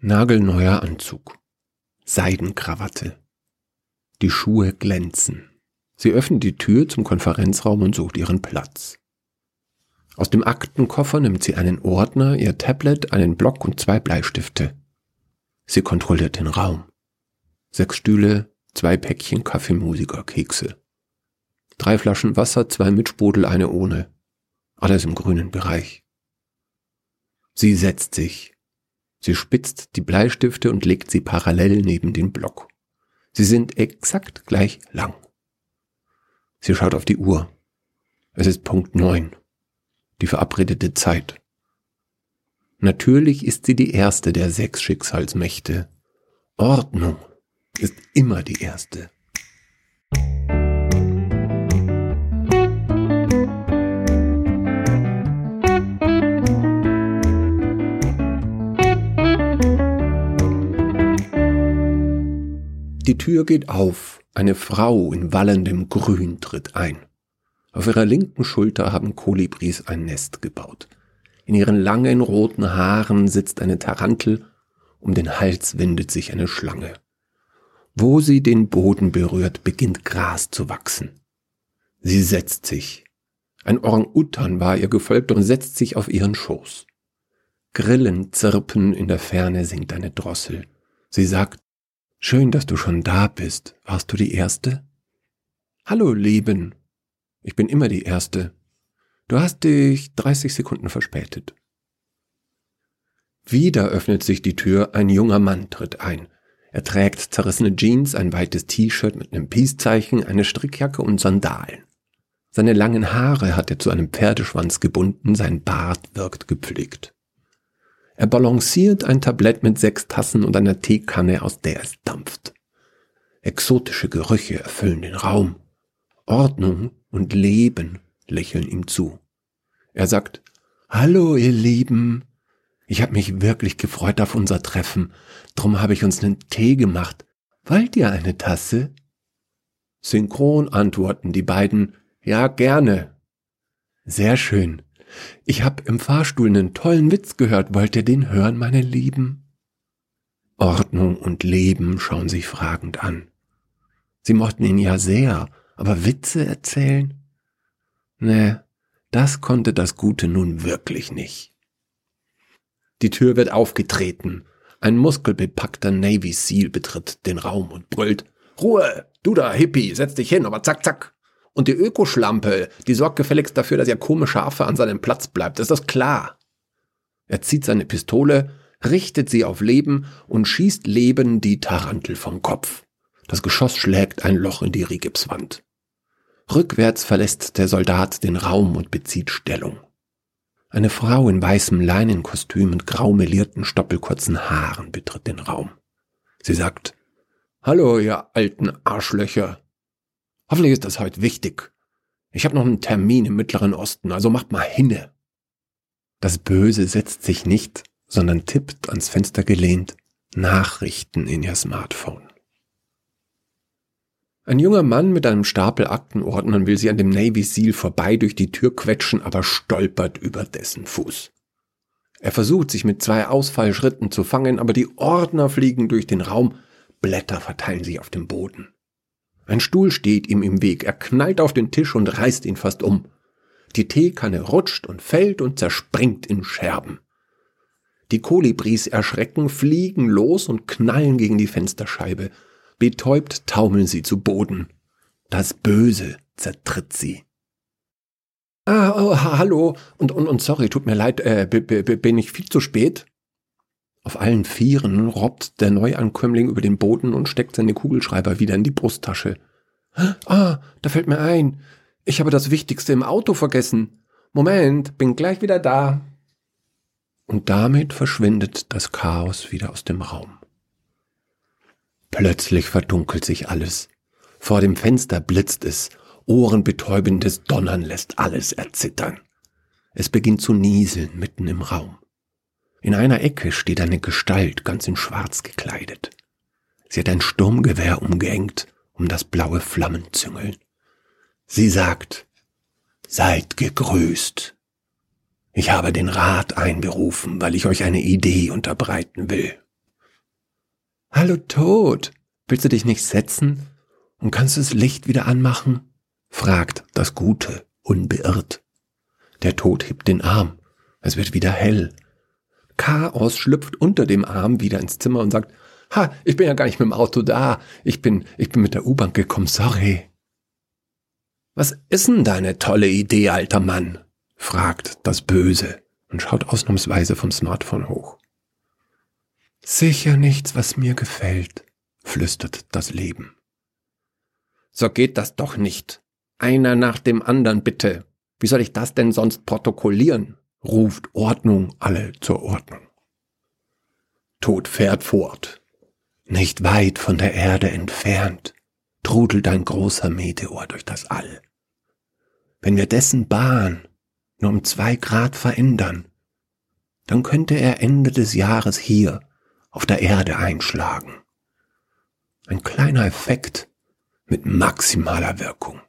Nagelneuer Anzug. Seidenkrawatte. Die Schuhe glänzen. Sie öffnet die Tür zum Konferenzraum und sucht ihren Platz. Aus dem Aktenkoffer nimmt sie einen Ordner, ihr Tablet, einen Block und zwei Bleistifte. Sie kontrolliert den Raum. Sechs Stühle, zwei Päckchen Kaffeemusiker, Kekse. Drei Flaschen Wasser, zwei mit Sprudel, eine ohne. Alles im grünen Bereich. Sie setzt sich. Sie spitzt die Bleistifte und legt sie parallel neben den Block. Sie sind exakt gleich lang. Sie schaut auf die Uhr. Es ist Punkt neun. Die verabredete Zeit. Natürlich ist sie die erste der sechs Schicksalsmächte. Ordnung ist immer die erste. Die Tür geht auf. Eine Frau in wallendem Grün tritt ein. Auf ihrer linken Schulter haben Kolibris ein Nest gebaut. In ihren langen roten Haaren sitzt eine Tarantel, um den Hals windet sich eine Schlange. Wo sie den Boden berührt, beginnt Gras zu wachsen. Sie setzt sich. Ein Orang-Utan war ihr gefolgt und setzt sich auf ihren Schoß. Grillen zirpen, in der Ferne singt eine Drossel. Sie sagt, Schön, dass du schon da bist. Warst du die Erste? Hallo, Leben. Ich bin immer die Erste. Du hast dich 30 Sekunden verspätet. Wieder öffnet sich die Tür, ein junger Mann tritt ein. Er trägt zerrissene Jeans, ein weites T-Shirt mit einem Peace-Zeichen, eine Strickjacke und Sandalen. Seine langen Haare hat er zu einem Pferdeschwanz gebunden, sein Bart wirkt gepflegt. Er balanciert ein Tablett mit sechs Tassen und einer Teekanne, aus der es dampft. Exotische Gerüche erfüllen den Raum. Ordnung und Leben lächeln ihm zu. Er sagt, Hallo, ihr Lieben. Ich habe mich wirklich gefreut auf unser Treffen. Drum habe ich uns einen Tee gemacht. Wollt ihr eine Tasse? Synchron antworten die beiden, ja gerne. Sehr schön. Ich hab im Fahrstuhl einen tollen Witz gehört. Wollt ihr den hören, meine Lieben? Ordnung und Leben schauen sich fragend an. Sie mochten ihn ja sehr, aber Witze erzählen? Ne, das konnte das Gute nun wirklich nicht. Die Tür wird aufgetreten. Ein muskelbepackter Navy Seal betritt den Raum und brüllt Ruhe, du da, Hippie, setz dich hin, aber zack, zack. Und die Ökoschlampe, die sorgt gefälligst dafür, dass ihr komische Affe an seinem Platz bleibt. Ist das klar? Er zieht seine Pistole, richtet sie auf Leben und schießt Leben die Tarantel vom Kopf. Das Geschoss schlägt ein Loch in die Rigipswand. Rückwärts verlässt der Soldat den Raum und bezieht Stellung. Eine Frau in weißem Leinenkostüm und grau melierten stoppelkurzen Haaren betritt den Raum. Sie sagt, Hallo, ihr alten Arschlöcher. Hoffentlich ist das heute wichtig. Ich habe noch einen Termin im Mittleren Osten, also macht mal hinne. Das Böse setzt sich nicht, sondern tippt ans Fenster gelehnt Nachrichten in ihr Smartphone. Ein junger Mann mit einem Stapel Aktenordnern will sie an dem Navy Seal vorbei durch die Tür quetschen, aber stolpert über dessen Fuß. Er versucht sich mit zwei Ausfallschritten zu fangen, aber die Ordner fliegen durch den Raum, Blätter verteilen sich auf dem Boden. Ein Stuhl steht ihm im Weg, er knallt auf den Tisch und reißt ihn fast um. Die Teekanne rutscht und fällt und zerspringt in Scherben. Die Kolibris erschrecken, fliegen los und knallen gegen die Fensterscheibe. Betäubt taumeln sie zu Boden. Das Böse zertritt sie. Ah, oh, hallo und, und, und sorry, tut mir leid, äh, bin ich viel zu spät? Auf allen Vieren robbt der Neuankömmling über den Boden und steckt seine Kugelschreiber wieder in die Brusttasche. Ah, da fällt mir ein. Ich habe das Wichtigste im Auto vergessen. Moment, bin gleich wieder da. Und damit verschwindet das Chaos wieder aus dem Raum. Plötzlich verdunkelt sich alles. Vor dem Fenster blitzt es, ohrenbetäubendes Donnern lässt alles erzittern. Es beginnt zu nieseln mitten im Raum. In einer Ecke steht eine Gestalt, ganz in Schwarz gekleidet. Sie hat ein Sturmgewehr umgehängt, um das blaue Flammenzüngeln. Sie sagt, Seid gegrüßt. Ich habe den Rat einberufen, weil ich euch eine Idee unterbreiten will. Hallo Tod, willst du dich nicht setzen und kannst du das Licht wieder anmachen? fragt das Gute unbeirrt. Der Tod hebt den Arm. Es wird wieder hell. Chaos schlüpft unter dem Arm wieder ins Zimmer und sagt, Ha, ich bin ja gar nicht mit dem Auto da. Ich bin, ich bin mit der U-Bahn gekommen, sorry. Was ist denn deine tolle Idee, alter Mann? fragt das Böse und schaut ausnahmsweise vom Smartphone hoch. Sicher nichts, was mir gefällt, flüstert das Leben. So geht das doch nicht. Einer nach dem anderen bitte. Wie soll ich das denn sonst protokollieren? Ruft Ordnung alle zur Ordnung. Tod fährt fort. Nicht weit von der Erde entfernt trudelt ein großer Meteor durch das All. Wenn wir dessen Bahn nur um zwei Grad verändern, dann könnte er Ende des Jahres hier auf der Erde einschlagen. Ein kleiner Effekt mit maximaler Wirkung.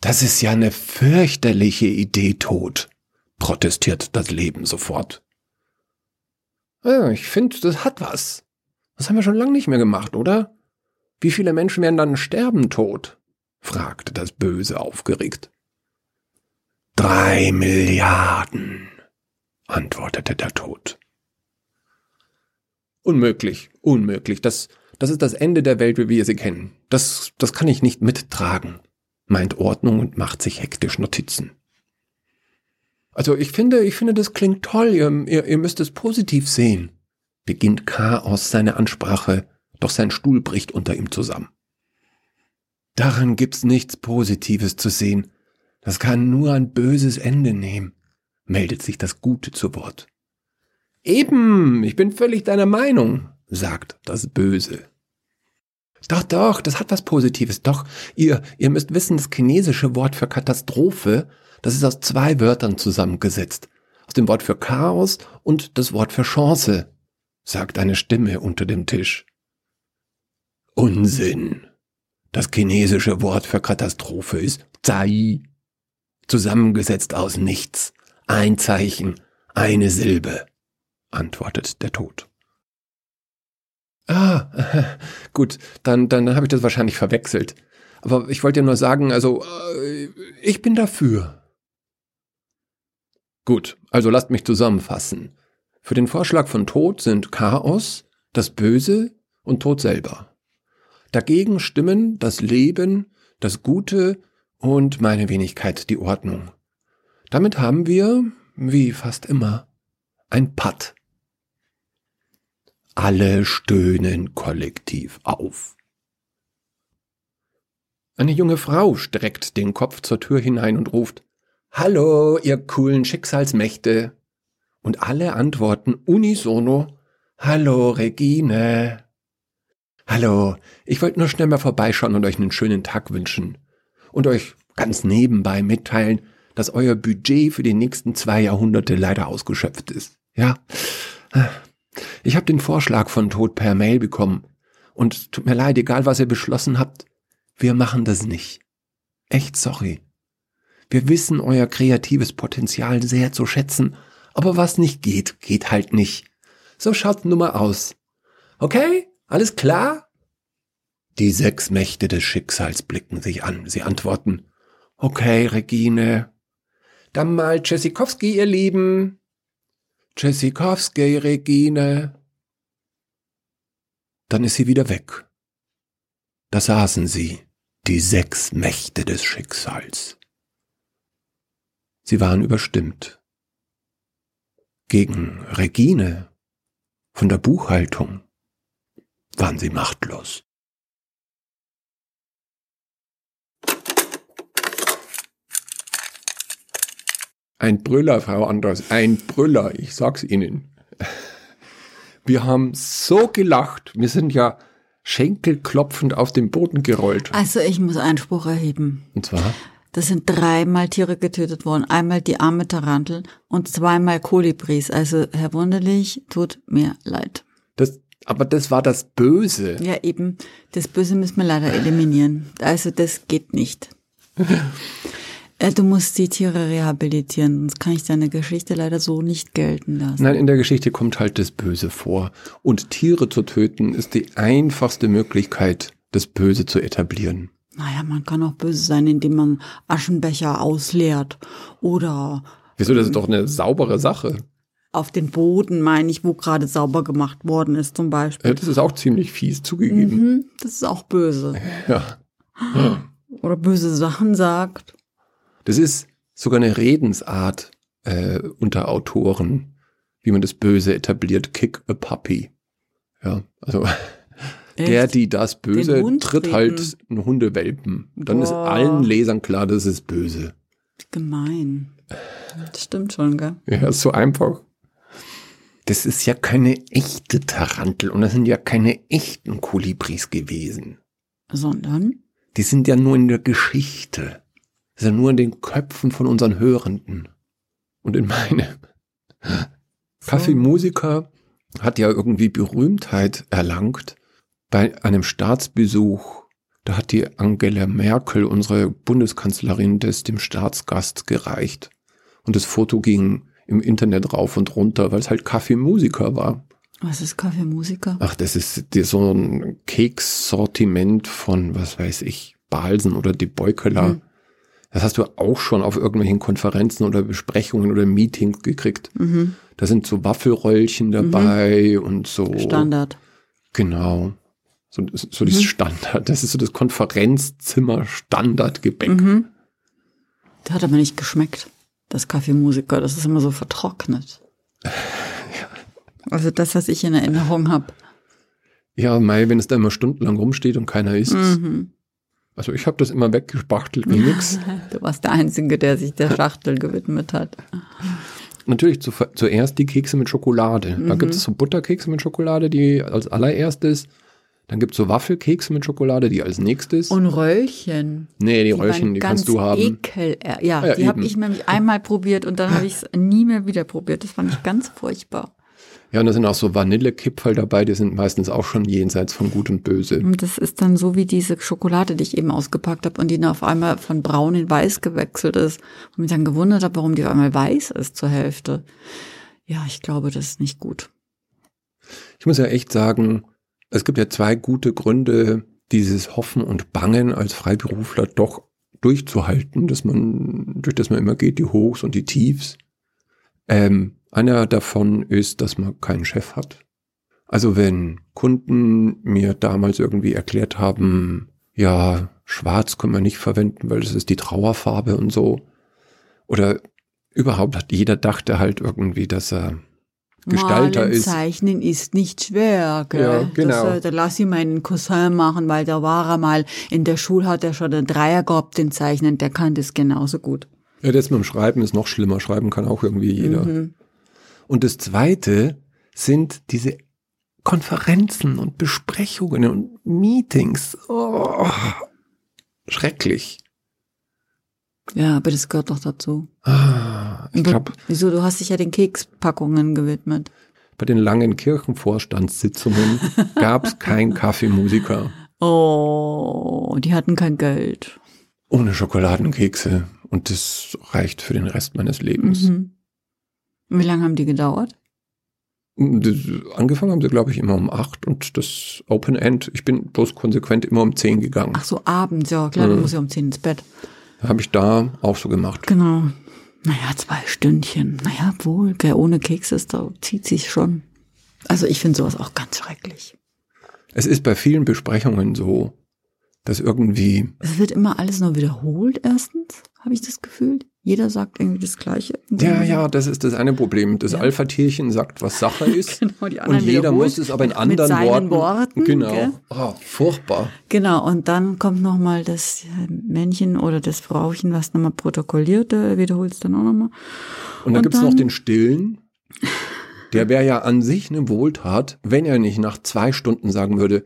Das ist ja eine fürchterliche Idee, Tod, protestiert das Leben sofort. Ja, ich finde, das hat was, das haben wir schon lange nicht mehr gemacht, oder? Wie viele Menschen werden dann sterben tot? fragte das Böse aufgeregt. Drei Milliarden, antwortete der Tod. Unmöglich, unmöglich. Das, das ist das Ende der Welt, wie wir sie kennen. Das, das kann ich nicht mittragen, meint Ordnung und macht sich hektisch Notizen. Also ich finde, ich finde, das klingt toll. Ihr, ihr, ihr müsst es positiv sehen beginnt Chaos seine Ansprache, doch sein Stuhl bricht unter ihm zusammen. Daran gibt's nichts Positives zu sehen. Das kann nur ein böses Ende nehmen, meldet sich das Gute zu Wort. Eben, ich bin völlig deiner Meinung, sagt das Böse. Doch, doch, das hat was Positives. Doch, ihr, ihr müsst wissen, das chinesische Wort für Katastrophe, das ist aus zwei Wörtern zusammengesetzt. Aus dem Wort für Chaos und das Wort für Chance sagt eine Stimme unter dem Tisch. Unsinn. Das chinesische Wort für Katastrophe ist Zai. Zusammengesetzt aus nichts. Ein Zeichen, eine Silbe, antwortet der Tod. Ah, gut, dann, dann habe ich das wahrscheinlich verwechselt. Aber ich wollte dir nur sagen, also, äh, ich bin dafür. Gut, also lasst mich zusammenfassen. Für den Vorschlag von Tod sind Chaos, das Böse und Tod selber. Dagegen stimmen das Leben, das Gute und meine Wenigkeit die Ordnung. Damit haben wir, wie fast immer, ein Patt. Alle stöhnen kollektiv auf. Eine junge Frau streckt den Kopf zur Tür hinein und ruft Hallo, ihr coolen Schicksalsmächte und alle antworten unisono Hallo Regine. Hallo, ich wollte nur schnell mal vorbeischauen und euch einen schönen Tag wünschen. Und euch ganz nebenbei mitteilen, dass euer Budget für die nächsten zwei Jahrhunderte leider ausgeschöpft ist. Ja. Ich habe den Vorschlag von Tod per Mail bekommen. Und tut mir leid, egal was ihr beschlossen habt, wir machen das nicht. Echt sorry. Wir wissen euer kreatives Potenzial sehr zu schätzen aber was nicht geht, geht halt nicht. So schaut Nummer aus. Okay? Alles klar? Die sechs Mächte des Schicksals blicken sich an. Sie antworten, okay, Regine. Dann mal Tschessikowski, ihr Lieben. Tschessikowski, Regine. Dann ist sie wieder weg. Da saßen sie, die sechs Mächte des Schicksals. Sie waren überstimmt gegen Regine von der Buchhaltung waren sie machtlos. Ein Brüller, Frau Anders, ein Brüller, ich sag's Ihnen. Wir haben so gelacht, wir sind ja schenkelklopfend auf den Boden gerollt. Also ich muss Einspruch erheben. Und zwar? Da sind dreimal Tiere getötet worden. Einmal die arme Tarantel und zweimal Kolibris. Also, Herr Wunderlich, tut mir leid. Das, aber das war das Böse. Ja, eben. Das Böse müssen wir leider eliminieren. Also, das geht nicht. Äh, du musst die Tiere rehabilitieren, sonst kann ich deine Geschichte leider so nicht gelten lassen. Nein, in der Geschichte kommt halt das Böse vor. Und Tiere zu töten ist die einfachste Möglichkeit, das Böse zu etablieren. Naja, man kann auch böse sein, indem man Aschenbecher ausleert oder Wieso, das ist doch eine saubere Sache. auf den Boden, meine ich, wo gerade sauber gemacht worden ist zum Beispiel. Ja, das ist auch ziemlich fies zugegeben. Mhm, das ist auch böse. Ja. Oder böse Sachen sagt. Das ist sogar eine Redensart äh, unter Autoren, wie man das Böse etabliert. Kick a puppy. Ja, also der, Echt? die das Böse, tritt halt einen Hundewelpen. Dann ist Boah. allen Lesern klar, das ist böse. Gemein. Das stimmt schon, gell? Ja, ist so einfach. Das ist ja keine echte Tarantel und das sind ja keine echten Kolibris gewesen. Sondern? Die sind ja nur in der Geschichte. Das ist ja nur in den Köpfen von unseren Hörenden. Und in meinem. Kaffeemusiker hat ja irgendwie Berühmtheit erlangt bei einem Staatsbesuch. Da hat die Angela Merkel, unsere Bundeskanzlerin, das dem Staatsgast gereicht. Und das Foto ging im Internet rauf und runter, weil es halt Kaffeemusiker war. Was ist Kaffeemusiker? Ach, das ist so ein Kekssortiment von, was weiß ich, Balsen oder die Beukeler. Mhm. Das hast du auch schon auf irgendwelchen Konferenzen oder Besprechungen oder Meetings gekriegt. Mhm. Da sind so Waffelröllchen dabei und so. Standard. Genau. So, so das Standard. Das ist so das Konferenzzimmer-Standardgebäck. Mhm. Der hat aber nicht geschmeckt, das Kaffeemusiker. Das ist immer so vertrocknet. Also das, was ich in Erinnerung habe. Ja, Mai, wenn es da immer stundenlang rumsteht und keiner isst. Mhm. Also ich habe das immer weggespachtelt wie nix. Du warst der Einzige, der sich der Schachtel gewidmet hat. Natürlich zu, zuerst die Kekse mit Schokolade. Da gibt es so Butterkekse mit Schokolade, die als allererstes. Dann gibt es so Waffelkekse mit Schokolade, die als nächstes. Und Röllchen. nee, die, Die Röllchen, die ganz kannst du haben. Ekel. Ja, Ah ja, die habe ich nämlich einmal probiert und dann habe ich es nie mehr wieder probiert. Das fand ich ganz furchtbar. Ja, und da sind auch so Vanillekipferl dabei, die sind meistens auch schon jenseits von Gut und Böse. Und das ist dann so wie diese Schokolade, die ich eben ausgepackt habe und die dann auf einmal von braun in weiß gewechselt ist. Und mich dann gewundert habe, warum die auf einmal weiß ist zur Hälfte. Ja, ich glaube, das ist nicht gut. Ich muss ja echt sagen, es gibt ja zwei gute Gründe, dieses Hoffen und Bangen als Freiberufler doch durchzuhalten, dass man, durch das man immer geht, die Hochs und die Tiefs. Ähm, einer davon ist, dass man keinen Chef hat. Also wenn Kunden mir damals irgendwie erklärt haben, ja, schwarz können wir nicht verwenden, weil das ist die Trauerfarbe und so. Oder überhaupt hat jeder dachte halt irgendwie, dass er Gestalter Malen, ist. Zeichnen ist nicht schwer, gell? Ja, genau. Das, äh, da lass ich meinen Cousin machen, weil da war er mal in der Schule, hat er schon einen Dreier gehabt, den Zeichnen, der kann das genauso gut. Ja, das mit dem Schreiben ist noch schlimmer. Schreiben kann auch irgendwie jeder. Mhm. Und das zweite sind diese Konferenzen und Besprechungen und Meetings. Oh, schrecklich. Ja, aber das gehört doch dazu. Ah, ich Aber glaube, Wieso? Du hast dich ja den Kekspackungen gewidmet. bei den langen Kirchenvorstandssitzungen gab es keinen Kaffeemusiker Oh, die hatten kein Geld. ohne Schokoladenkekse. Und das reicht für den Rest meines Lebens. Mhm. Wie lange haben die gedauert? Angefangen haben sie, glaube ich, immer um acht und das Open End, ich bin bloß konsequent immer um zehn gegangen. Ach so, abends, ja, klar, du Mhm. musst ja um 10 ins Bett. Habe ich da auch so gemacht. Genau. Naja, zwei Stündchen. Naja, wohl, gell, ohne Keks ist da, zieht sich schon. Also ich finde sowas auch ganz schrecklich. Es ist bei vielen Besprechungen so, dass irgendwie, Es wird immer alles nur wiederholt, erstens, habe ich das Gefühl. Jeder sagt irgendwie das Gleiche. ja, ja, das ist das eine Problem. Das Alpha-Tierchen sagt, was Sache ist. Genau, die und jeder muss es aber in mit anderen seinen Worten. Worten, genau. Oh, furchtbar. Genau, und dann kommt nochmal das äh, Männchen oder das Frauchen, was nochmal protokolliert, äh, wiederholt es dann auch nochmal. Und dann Und gibt's noch den Stillen. Der wäre ja an sich eine Wohltat, wenn er nicht nach zwei Stunden sagen würde,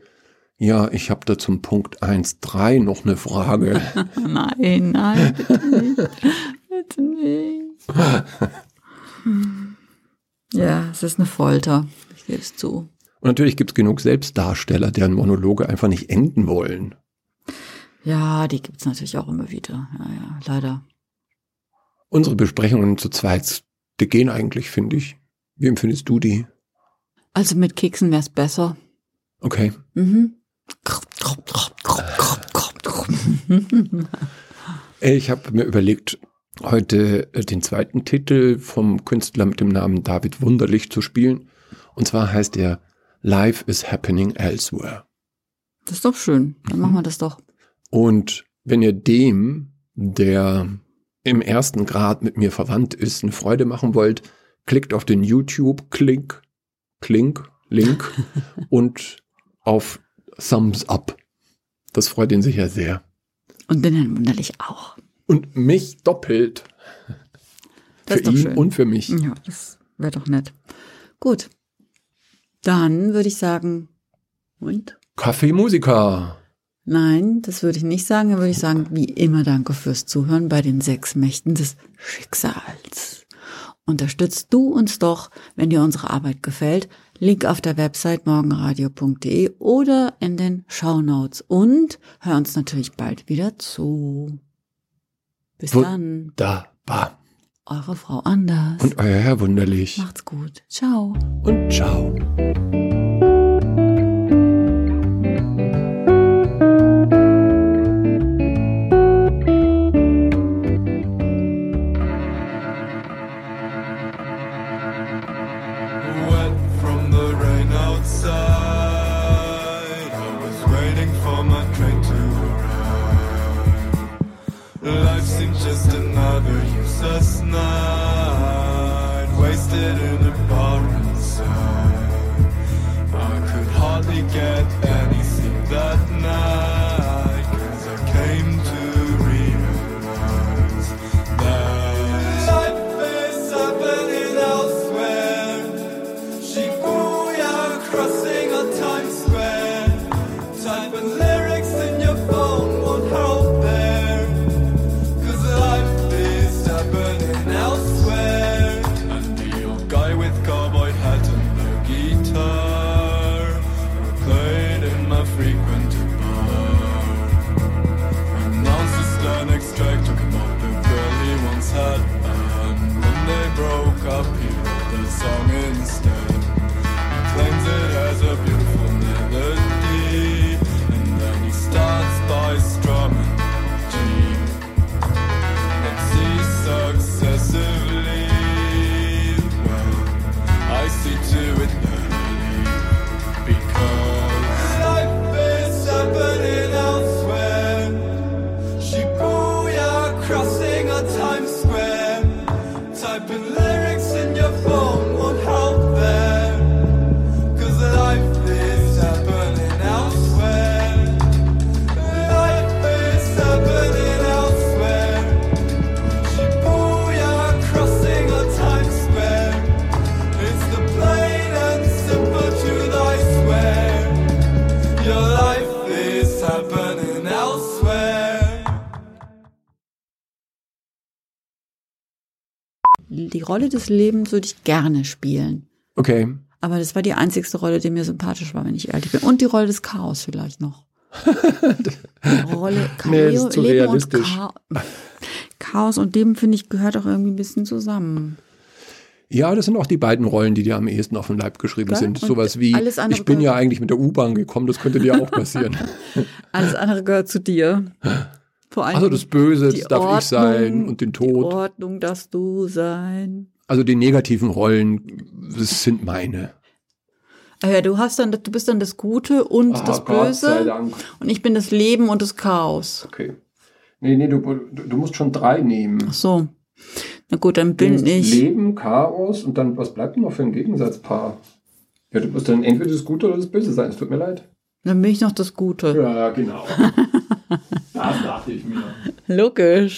ja, ich habe da zum Punkt 1.3 noch eine Frage. Nein, nein, bitte nicht. bitte nicht. Ja, es ist eine Folter. Ich gebe es zu. Und natürlich gibt's genug Selbstdarsteller, deren Monologe einfach nicht enden wollen. Ja, die gibt's natürlich auch immer wieder. Ja, ja, leider. Unsere Besprechungen zu zweit, die gehen eigentlich, finde ich. Wie empfindest du die? Also mit Keksen wäre es besser. Okay. Mhm. Ich habe mir überlegt, heute äh, den zweiten Titel vom Künstler mit dem Namen David Wunderlich zu spielen. Und zwar heißt er Life is Happening Elsewhere. Das ist doch schön. Dann machen wir das doch. Und wenn ihr dem, der im ersten Grad mit mir verwandt ist, eine Freude machen wollt, klickt auf den YouTube-Klink, Klink, Link und auf Thumbs Up. Das freut ihn sicher sehr. Und den Herrn Wunderlich auch. Und mich doppelt. Das für ihn schön. und für mich. Ja, das wäre doch nett. Gut. Dann würde ich sagen, und? Kaffeemusiker. Nein, das würde ich nicht sagen. Dann würde ich sagen, wie immer danke fürs Zuhören bei den sechs Mächten des Schicksals. Unterstützt du uns doch, wenn dir unsere Arbeit gefällt. Link auf der Website morgenradio.de oder in den Shownotes. Und hör uns natürlich bald wieder zu. Bis dann, Wunderbar. eure Frau Anders. Und euer Herr Wunderlich. Macht's gut. Ciao. Und ciao. Die Rolle des Lebens würde ich gerne spielen. Okay. Aber das war die einzigste Rolle, die mir sympathisch war, wenn ich ehrlich bin. Und die Rolle des Chaos vielleicht noch. Rolle Nee, das ist zu Leben und realistisch. Chaos. Chaos und Leben, finde ich, gehört auch irgendwie ein bisschen zusammen. Ja, das sind auch die beiden Rollen, die dir am ehesten auf den Leib geschrieben Gell? sind. Und Sowas wie, alles andere ich bin ja eigentlich mit der U-Bahn gekommen, das könnte dir auch passieren. Alles andere gehört zu dir. Vor allem Also das Böse, die das darf ich sein und den Die Tod. Ordnung darfst du sein. Also die negativen Rollen, das sind meine. Ja, du hast dann, du bist dann das Gute und Ah, das Böse. Und ich bin das Leben und das Chaos. Okay. Nee, nee, du, du, musst schon drei nehmen. Ach so. Na gut, dann bin ich. Leben, Chaos und dann, was bleibt denn noch für ein Gegensatzpaar? Ja, du musst dann entweder das Gute oder das Böse sein. Es tut mir leid. Dann bin ich noch das Gute. Ja, genau. das dachte ich mir. Logisch.